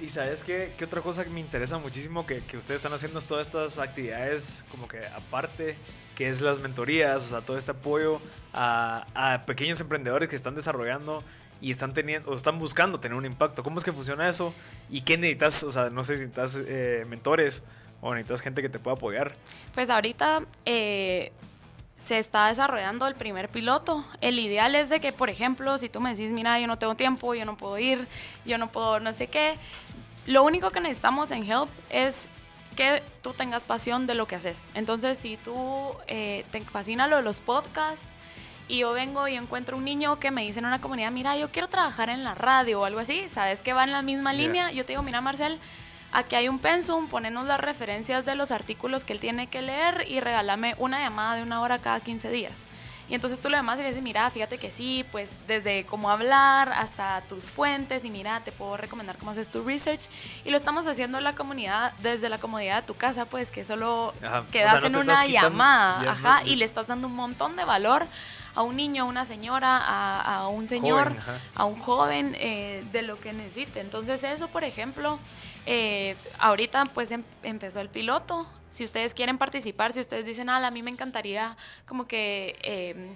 Y, sabes qué, qué, otra cosa que me interesa muchísimo que, que, ustedes están haciendo es todas estas actividades como que aparte, que es las mentorías, o sea, todo este apoyo a, a pequeños emprendedores que están desarrollando y están teniendo o están buscando tener un impacto. ¿Cómo es que funciona eso? ¿Y qué necesitas? O sea, no sé si necesitas eh, mentores o necesitas gente que te pueda apoyar. Pues ahorita eh, se está desarrollando el primer piloto. El ideal es de que, por ejemplo, si tú me decís, mira, yo no tengo tiempo, yo no puedo ir, yo no puedo no sé qué, lo único que necesitamos en Help es que tú tengas pasión de lo que haces. Entonces, si tú eh, te fascina lo de los podcasts y yo vengo y encuentro un niño que me dice en una comunidad, mira, yo quiero trabajar en la radio o algo así, sabes que va en la misma línea, yo te digo, mira, Marcel, aquí hay un pensum, ponenos las referencias de los artículos que él tiene que leer y regálame una llamada de una hora cada 15 días. Y entonces tú le llamas y le dices, mira, fíjate que sí, pues desde cómo hablar hasta tus fuentes y mira, te puedo recomendar cómo haces tu research. Y lo estamos haciendo en la comunidad, desde la comodidad de tu casa, pues que solo quedas en una llamada, ajá, y le estás dando un montón de valor a un niño, a una señora, a, un señor, a un joven eh, de lo que necesite. Entonces eso, por ejemplo, eh, ahorita pues em, empezó el piloto. Si ustedes quieren participar, si ustedes dicen, ah, a mí me encantaría como que em,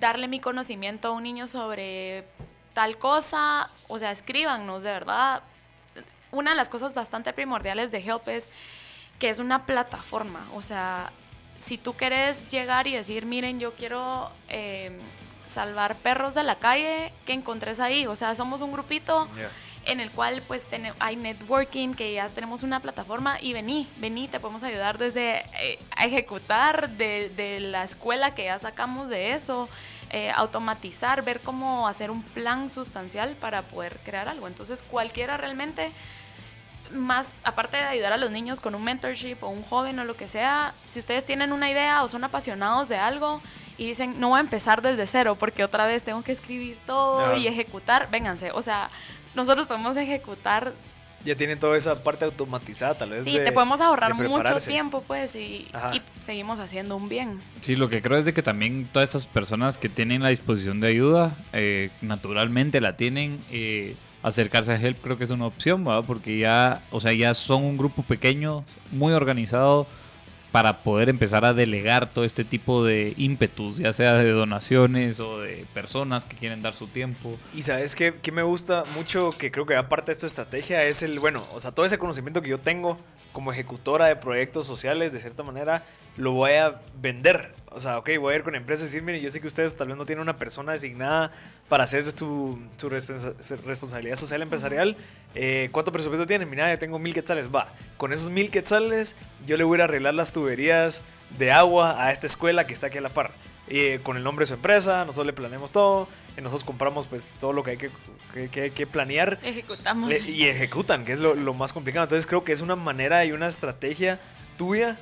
darle mi conocimiento a un niño sobre tal cosa, o sea, escríbanos, de verdad. Una de las cosas bastante primordiales de Help es que es una plataforma, o sea, si tú quieres llegar y decir, miren, yo quiero em, salvar perros de la calle, que encontres ahí, o sea, somos un grupito en el cual pues hay networking, que ya tenemos una plataforma y vení, vení, te podemos ayudar desde eh, a ejecutar de, de, la escuela que ya sacamos de eso, eh, automatizar, ver cómo hacer un plan sustancial para poder crear algo. Entonces cualquiera realmente, más aparte de ayudar a los niños con un mentorship o un joven o lo que sea, si ustedes tienen una idea o son apasionados de algo, y dicen, no voy a empezar desde cero porque otra vez tengo que escribir todo y ejecutar, vénganse. O sea, nosotros podemos ejecutar ya tienen toda esa parte automatizada, tal vez. Sí, te podemos ahorrar mucho tiempo, pues, y, seguimos haciendo un bien. Sí, lo que creo es de que también todas estas personas que tienen la disposición de ayuda, eh, naturalmente la tienen. Eh, acercarse a Help creo que es una opción, ¿verdad? Porque ya, o sea, ya son un grupo pequeño, muy organizado para poder empezar a delegar todo este tipo de ímpetus, ya sea de donaciones o de personas que quieren dar su tiempo. Y sabes que, que me gusta mucho, que creo que aparte de tu estrategia, es el, bueno, o sea, todo ese conocimiento que yo tengo como ejecutora de proyectos sociales, de cierta manera, lo voy a vender. O sea, ok, voy a ir con empresas y decir, miren, yo sé que ustedes tal vez no tienen una persona designada para hacer su, su responsabilidad social empresarial. Eh, ¿Cuánto presupuesto tienen? Mira, yo tengo mil quetzales. Va, con esos mil quetzales yo le voy a arreglar las tuberías de agua a esta escuela que está aquí a la par. Eh, con el nombre de su empresa, nosotros le planeamos todo, y nosotros compramos pues todo lo que hay que, que, que, planear. Ejecutamos. y ejecutan, que es lo, lo, más complicado. Entonces creo que es una manera y una estrategia tuya,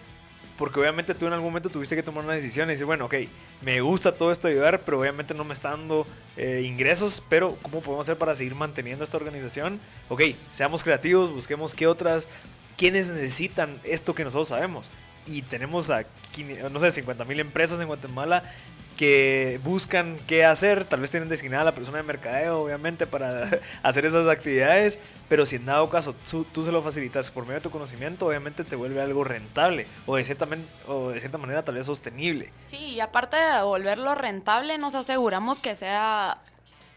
porque obviamente tú en algún momento tuviste que tomar una decisión y decir, bueno, ok, me gusta todo esto ayudar, pero obviamente no me está dando eh, ingresos, pero ¿cómo podemos hacer para seguir manteniendo esta organización? Ok, seamos creativos, busquemos qué otras, quiénes necesitan esto que nosotros sabemos y tenemos a, no sé, 50 mil empresas en Guatemala que buscan qué hacer, tal vez tienen designada a la persona de mercadeo, obviamente, para hacer esas actividades, pero si en dado caso tú, se lo facilitas por medio de tu conocimiento, obviamente te vuelve algo rentable o de cierta, o de cierta manera tal vez sostenible. Sí, y aparte de volverlo rentable, nos aseguramos que sea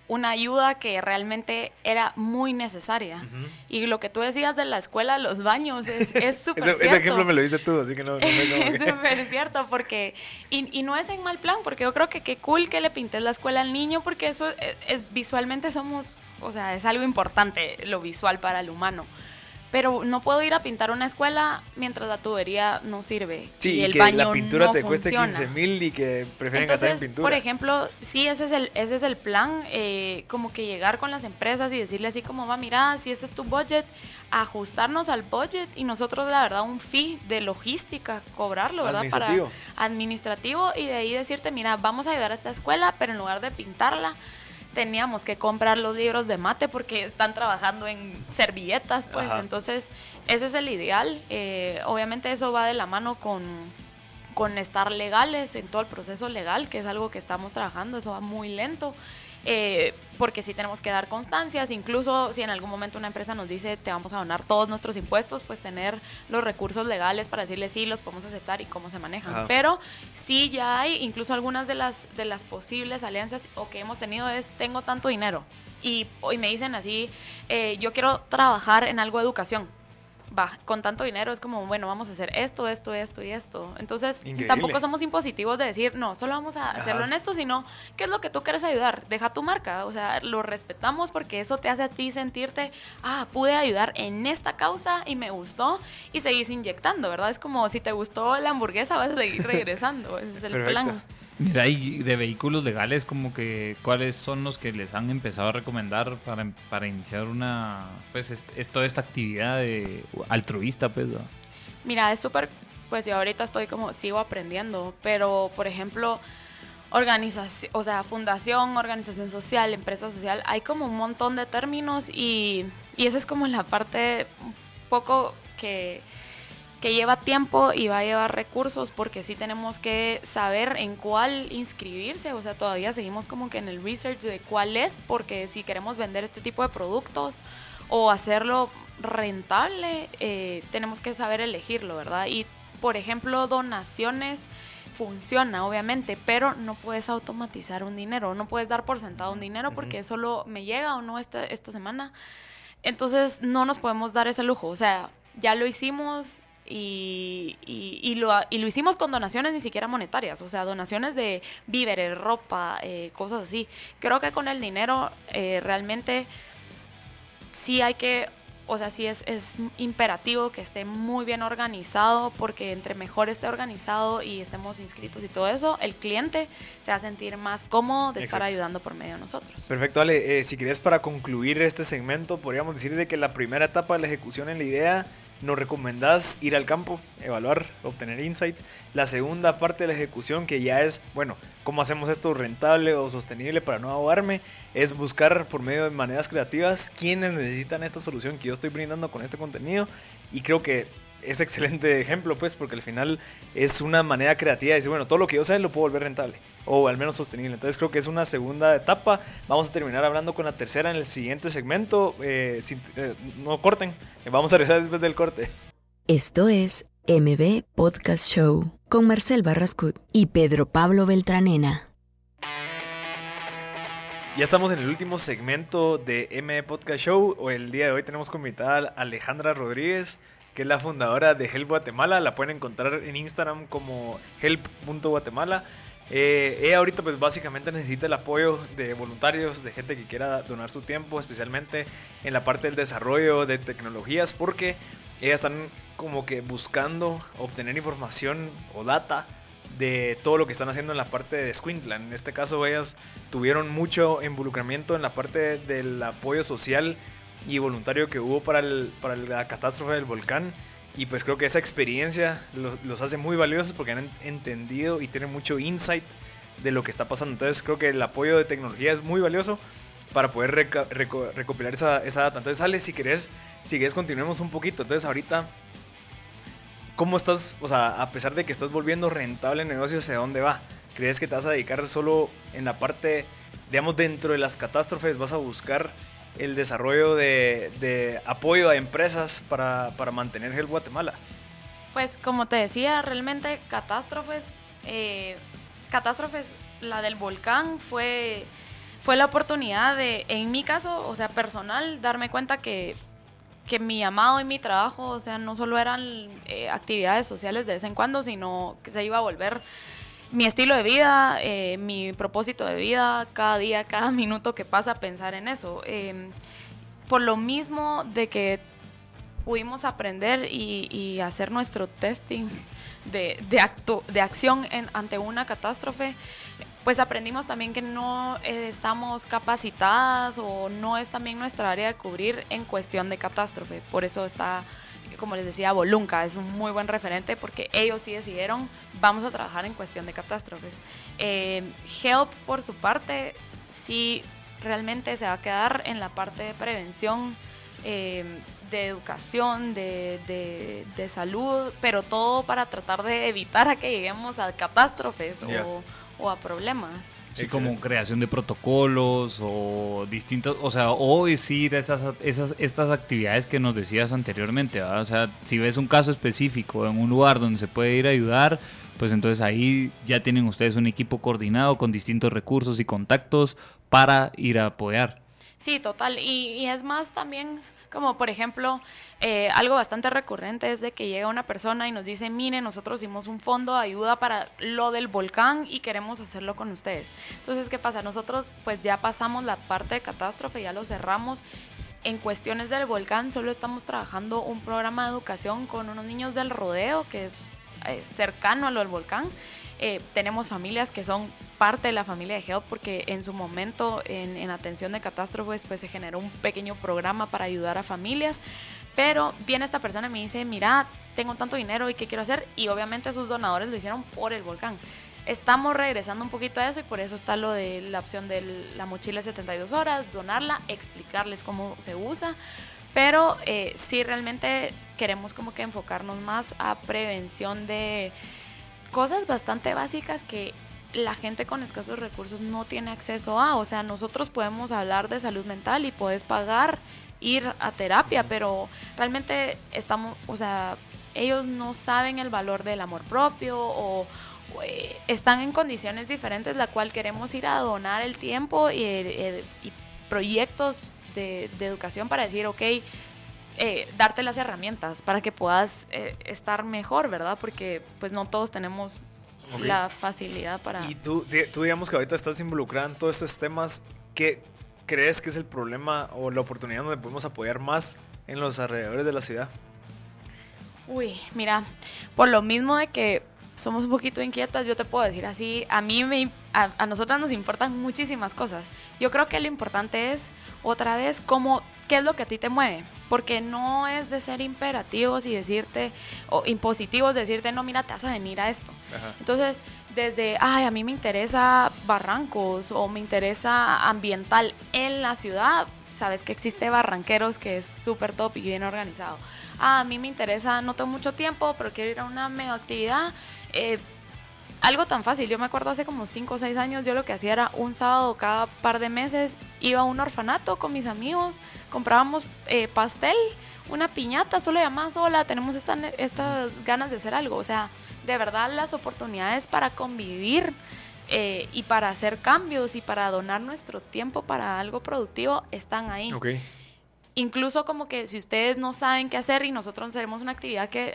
una ayuda que realmente era muy necesaria. Y lo que tú decías de la escuela, los baños, es súper cierto. Ese ejemplo me lo diste tú, así que no... es súper cierto, porque... Y, no es en mal plan, porque yo creo que qué cool que le pintes la escuela al niño, porque eso es visualmente somos... O sea, es algo importante lo visual para el humano pero no puedo ir a pintar una escuela mientras la tubería no sirve. Sí, y, el que la pintura te cueste 15 mil y que prefieren gastar en pintura. Por ejemplo, sí, ese es el, ese es el plan, eh, como que llegar con las empresas y decirle así como, va, mira, si este es tu budget, ajustarnos al budget y nosotros, la verdad, un fee de logística, cobrarlo, ¿verdad? Administrativo. Para administrativo y de ahí decirte, mira, vamos a ayudar a esta escuela, pero en lugar de pintarla, teníamos que comprar los libros de mate porque están trabajando en servilletas, pues entonces ese es el ideal. Eh, obviamente eso va de la mano con, con estar legales en todo el proceso legal, que es algo que estamos trabajando, eso va muy lento. Eh, porque sí tenemos que dar constancias, incluso si en algún momento una empresa nos dice te vamos a donar todos nuestros impuestos, pues tener los recursos legales para decirle sí, los podemos aceptar y cómo se manejan. Pero sí ya hay, incluso algunas de las, de las posibles alianzas o que hemos tenido es tengo tanto dinero y hoy me dicen así, eh, yo quiero trabajar en algo de educación va, con tanto dinero es como, bueno, vamos a hacer esto, esto, esto y esto. Entonces, tampoco somos impositivos de decir, no, solo vamos a hacerlo en esto, sino, ¿qué es lo que tú quieres ayudar? Deja tu marca, o sea, lo respetamos porque eso te hace a ti sentirte, ah, pude ayudar en esta causa y me gustó y seguís inyectando, ¿verdad? Es como si te gustó la hamburguesa, vas a seguir regresando, ese es el plan. Mira, y de vehículos legales, como que, ¿cuáles son los que les han empezado a recomendar para, para iniciar una, pues, es, toda esta actividad de altruista, pues? Mira, es súper, pues yo ahorita estoy como, sigo aprendiendo, pero, por ejemplo, organización, o sea, fundación, organización social, empresa social, hay como un montón de términos y, y esa es como la parte poco que que lleva tiempo y va a llevar recursos porque sí tenemos que saber en cuál inscribirse, o sea, todavía seguimos como que en el research de cuál es, porque si queremos vender este tipo de productos o hacerlo rentable, eh, tenemos que saber elegirlo, ¿verdad? Y, por ejemplo, donaciones funciona, obviamente, pero no puedes automatizar un dinero, no puedes dar por sentado un dinero porque solo me llega o no esta, esta semana. Entonces, no nos podemos dar ese lujo, o sea, ya lo hicimos, y, y, lo, y, lo, hicimos con donaciones ni siquiera monetarias, o sea, donaciones de víveres, ropa, eh, cosas así. Creo que con el dinero eh, realmente sí hay que, o sea, sí es, es imperativo que esté muy bien organizado, porque entre mejor esté organizado y estemos inscritos y todo eso, el cliente se va a sentir más cómodo de estar ayudando por medio de nosotros. Perfecto, Ale. Eh, si querías para concluir este segmento, podríamos decir de que la primera etapa de la ejecución en la idea nos recomendás ir al campo, evaluar, obtener insights. La segunda parte de la ejecución, que ya es, bueno, cómo hacemos esto rentable o sostenible para no ahogarme, es buscar por medio de maneras creativas quiénes necesitan esta solución que yo estoy brindando con este contenido. Y creo que es excelente ejemplo, pues, porque al final es una manera creativa de decir, bueno, todo lo que yo sé lo puedo volver rentable o al menos sostenible. Entonces creo que es una segunda etapa. Vamos a terminar hablando con la tercera en el siguiente segmento. Eh, eh, no corten, vamos a regresar después del corte. Esto es MB Podcast Show con Marcel Barrascut y Pedro Pablo Beltranena. Ya estamos en el último segmento de MB Podcast Show. El día de hoy tenemos como invitada a Alejandra Rodríguez que es la fundadora de Help Guatemala. La pueden encontrar en Instagram como help.guatemala. Eh, ella ahorita pues básicamente necesita el apoyo de voluntarios, de gente que quiera donar su tiempo, especialmente en la parte del desarrollo de tecnologías, porque ellas están como que buscando obtener información o data de todo lo que están haciendo en la parte de Squintland. En este caso ellas tuvieron mucho involucramiento en la parte del apoyo social y voluntario que hubo para, el, para la catástrofe del volcán y pues creo que esa experiencia los, hace muy valiosos porque han entendido y tienen mucho insight de lo que está pasando. Entonces creo que el apoyo de tecnología es muy valioso para poder recopilar esa, esa, data. Entonces, Ale, si querés, si continuemos un poquito. Entonces, ahorita, ¿cómo estás? O sea, a pesar de que estás volviendo rentable el negocio, ¿hacia dónde va? ¿Crees que te vas a dedicar solo en la parte, digamos, dentro de las catástrofes? ¿Vas a buscar el desarrollo de, apoyo a empresas para, mantener el Guatemala? Pues como te decía, realmente catástrofes, eh, catástrofes, la del volcán fue, fue la oportunidad de, en mi caso, o sea, personal, darme cuenta que, que mi amado y mi trabajo, o sea, no solo eran eh, actividades sociales de vez en cuando, sino que se iba a volver mi estilo de vida, eh, mi propósito de vida, cada día, cada minuto que pasa, pensar en eso. Em, por lo mismo de que pudimos aprender y, hacer nuestro testing de, de, acción ante una catástrofe, pues aprendimos también que no eh, estamos capacitadas o no es también nuestra área de cubrir en cuestión de catástrofe. Por eso está como les decía, Bolunca es un muy buen referente porque ellos sí decidieron, vamos a trabajar en cuestión de catástrofes. Eh, Help, por su parte, sí realmente se va a quedar en la parte de prevención, eh, de educación, de, de, salud, pero todo para tratar de evitar a que lleguemos a catástrofes o, o a problemas como creación de protocolos o distintos, o sea, o decir esas, esas, estas actividades que nos decías anteriormente, o sea, si ves un caso específico en un lugar donde se puede ir a ayudar, pues entonces ahí ya tienen ustedes un equipo coordinado con distintos recursos y contactos para ir a apoyar. Sí, total, y, y es más también como por ejemplo, eh, algo bastante recurrente es de que llega una persona y nos dice, mire, nosotros hicimos un fondo de ayuda para lo del volcán y queremos hacerlo con ustedes. Entonces, ¿qué pasa? Nosotros pues ya pasamos la parte de catástrofe, ya lo cerramos. En cuestiones del volcán solo estamos trabajando un programa de educación con unos niños del rodeo que es eh, cercano a lo del volcán. Eh, tenemos familias que son parte de la familia de Help porque en su momento en, atención de catástrofes pues se generó un pequeño programa para ayudar a familias. Pero viene esta persona y me dice, mira, tengo tanto dinero y qué quiero hacer. Y obviamente sus donadores lo hicieron por el volcán. Estamos regresando un poquito a eso y por eso está lo de la opción de la mochila 72 horas, donarla, explicarles cómo se usa Pero eh, sí realmente queremos como que enfocarnos más a prevención de cosas bastante básicas que la gente con escasos recursos no tiene acceso a. O sea, nosotros podemos hablar de salud mental y puedes pagar ir a terapia, pero realmente estamos, o sea, ellos no saben el valor del amor propio o, eh, están en condiciones diferentes, la cual queremos ir a donar el tiempo y, proyectos de, educación para decir, ok, eh, darte las herramientas para que puedas eh, estar mejor, ¿verdad? Porque pues no todos tenemos la facilidad para... Y tú, tú digamos que ahorita estás involucrada en todos estos temas, ¿qué crees que es el problema o la oportunidad donde podemos apoyar más en los alrededores de la ciudad? Uy, mira, por lo mismo de que somos un poquito inquietas, yo te puedo decir así, a mí me, a, a, nosotras nos importan muchísimas cosas. Yo creo que lo importante es, otra vez, cómo, qué es lo que a ti te mueve, porque no es de ser imperativos y decirte, o impositivos, decirte, no, mira, te vas a venir a esto. Entonces, desde, ay, a mí me interesa barrancos o me interesa ambiental en la ciudad, sabes que existe Barranqueros, que es súper top y bien organizado. Ah, a mí me interesa, no tengo mucho tiempo, pero quiero ir a una mega actividad. Eh, algo tan fácil, yo me acuerdo hace como 5 o 6 años, yo lo que hacía era un sábado cada par de meses, iba a un orfanato con mis amigos, comprábamos eh, pastel, una piñata, solo llamás, hola, tenemos estas ganas de hacer algo. O sea, de verdad las oportunidades para convivir eh, y para hacer cambios y para donar nuestro tiempo para algo productivo están ahí. Incluso como que si ustedes no saben qué hacer y nosotros haremos una actividad que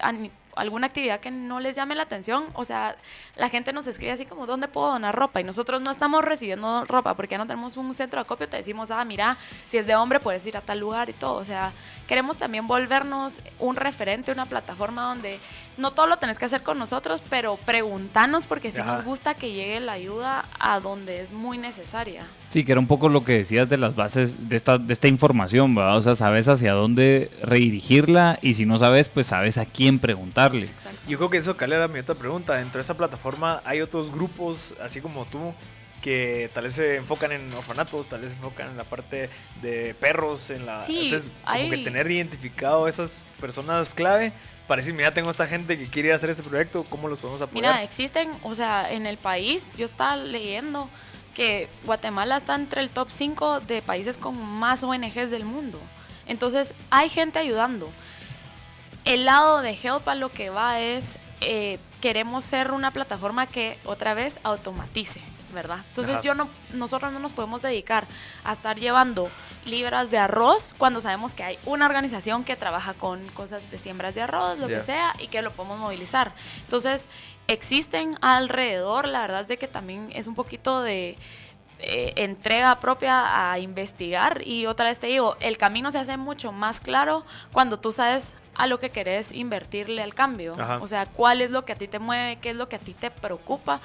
alguna actividad que no les llame la atención, o sea, la gente nos escribe así como, ¿dónde puedo donar ropa? Y nosotros no estamos recibiendo ropa porque ya no tenemos un centro de acopio, te decimos, ah, mira, si es de hombre puedes ir a tal lugar y todo, o sea, queremos también volvernos un referente, una plataforma donde no todo lo tenés que hacer con nosotros, pero preguntanos porque si nos gusta que llegue la ayuda a donde es muy necesaria. Sí, que era un poco lo que decías de las bases de esta, de esta información, ¿verdad? O sea, sabes hacia dónde redirigirla y si no sabes, pues sabes a quién preguntarle. Yo creo que eso, Cale, era mi otra pregunta. Dentro de esta plataforma hay otros grupos, así como tú, que tal vez se enfocan en orfanatos, tal vez se enfocan en la parte de perros, en la... Sí, Entonces, como que tener identificado esas personas clave para decir, mira, tengo esta gente que quiere hacer este proyecto, ¿cómo los podemos apoyar? Mira, existen, o sea, en el país, yo estaba leyendo que Guatemala está entre el top 5 de países con más ONGs del mundo. Entonces, hay gente ayudando. El lado de Help a lo que va es, eh, queremos ser una plataforma que otra vez automatice. ¿Verdad? Entonces yo no, nosotros no nos podemos dedicar a estar llevando libras de arroz cuando sabemos que hay una organización que trabaja con cosas de siembras de arroz, lo que sea, y que lo podemos movilizar. Entonces, existen alrededor, la verdad es de que también es un poquito de eh, entrega propia a investigar y otra vez te digo, el camino se hace mucho más claro cuando tú sabes a lo que querés invertirle al cambio. O sea, cuál es lo que a ti te mueve, qué es lo que a ti te preocupa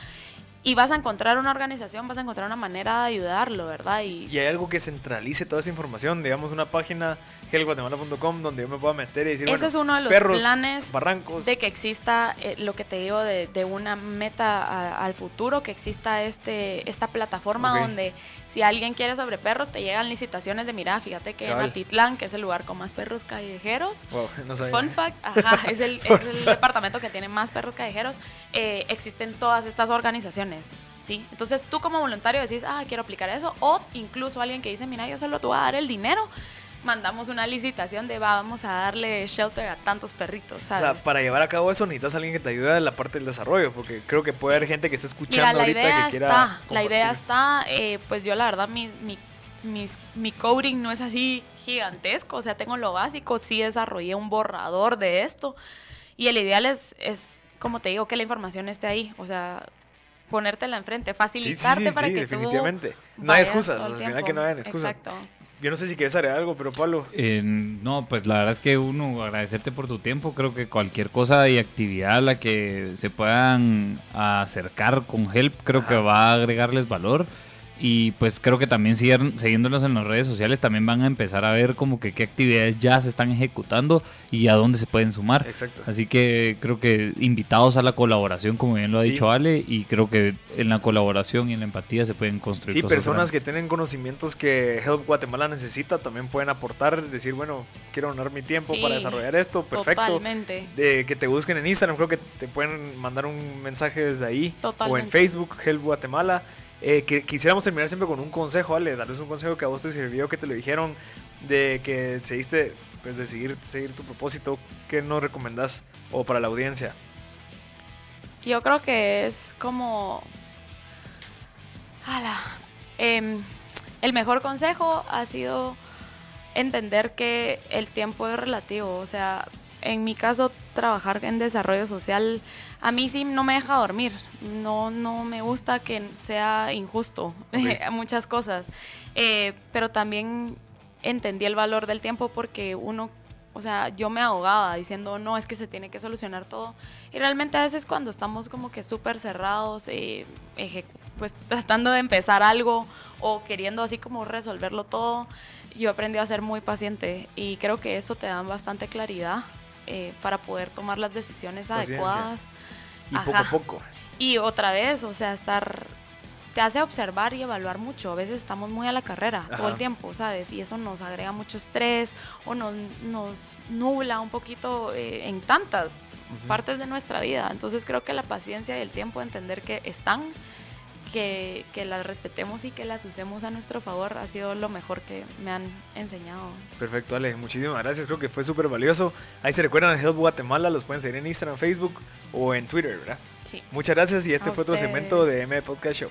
y vas a encontrar una organización, vas a encontrar una manera de ayudarlo, ¿verdad? Y, y hay algo que centralice toda esa información, digamos una página gelguatemala.com donde yo me pueda meter y decir, Ese es uno de los perros, planes barrancos. de que exista eh, lo que te digo de, de una meta al futuro, que exista este esta plataforma donde si alguien quiere sobre perros, te llegan licitaciones de, mira, fíjate que en Atitlán, que es el lugar con más perros callejeros, fun fact, ajá, es, el, es el departamento que tiene más perros callejeros, eh, existen todas estas organizaciones, ¿sí? Entonces tú como voluntario decís, ah, quiero aplicar eso, o incluso alguien que dice, mira, yo solo te voy a dar el dinero, mandamos una licitación de vamos a darle shelter a tantos perritos, ¿sabes? O sea, para llevar a cabo eso necesitas alguien que te ayude en la parte del desarrollo, porque creo que puede haber gente que esté escuchando ahorita que quiera. Está, la idea está, eh, pues yo la verdad mi, mi, mi coding no es así gigantesco, o sea, tengo lo básico, sí desarrollé un borrador de esto y el ideal es, es como te digo, que la información esté ahí, o sea, ponértela enfrente, facilitarte para que definitivamente. no hay excusas, al final que no hay excusas. Exacto. Yo no sé si quieres agregar algo, pero Pablo. Eh, no, pues la verdad es que uno, agradecerte por tu tiempo. Creo que cualquier cosa y actividad a la que se puedan acercar con Help, creo que va a agregarles valor. Y pues creo que también siguen, siguiéndolos en las redes sociales también van a empezar a ver como que qué actividades ya se están ejecutando y a dónde se pueden sumar. Exacto. Así que creo que invitados a la colaboración, como bien lo ha Sí. dicho Ale, y creo que en la colaboración y en la empatía se pueden construir Sí, cosas personas que tienen conocimientos que Help Guatemala necesita también pueden aportar, decir, bueno, quiero donar mi tiempo Sí, para desarrollar esto, perfecto. Totalmente. De que te busquen en Instagram, creo que te pueden mandar un mensaje desde ahí. O en Totalmente. Facebook, Help Guatemala. Eh, que quisiéramos terminar siempre con un consejo, Ale, darles un consejo que a vos te sirvió, que te lo dijeron, de que seguiste, pues de seguir, tu propósito. ¿Qué nos recomendás? O para la audiencia. Yo creo que es como... Ala, em, el mejor consejo ha sido entender que el tiempo es relativo. O sea, en mi caso, trabajar en desarrollo social a mí sí no me deja dormir. No, no me gusta que sea injusto Ok. muchas cosas. Eh, pero también entendí el valor del tiempo porque uno, o sea, yo me ahogaba diciendo, no, es que se tiene que solucionar todo. Y realmente a veces cuando estamos como que súper cerrados, eh, pues tratando de empezar algo o queriendo así como resolverlo todo, yo aprendí a ser muy paciente y creo que eso te da bastante claridad eh, para poder tomar las decisiones Paciencia. adecuadas. Y poco a poco. Y otra vez, o sea, estar te hace observar y evaluar mucho. A veces estamos muy a la carrera todo el tiempo, ¿sabes? Y eso nos agrega mucho estrés o nos, nos nubla un poquito eh, en tantas partes de nuestra vida. Entonces creo que la paciencia y el tiempo de entender que están, que, que las respetemos y que las usemos a nuestro favor ha sido lo mejor que me han enseñado. Perfecto, Ale. Muchísimas gracias. Creo que fue súper valioso. Ahí se recuerdan Help Guatemala. Los pueden seguir en Instagram, Facebook o en Twitter, ¿verdad? Sí. Muchas gracias y este A fue otro segmento de M Podcast Show.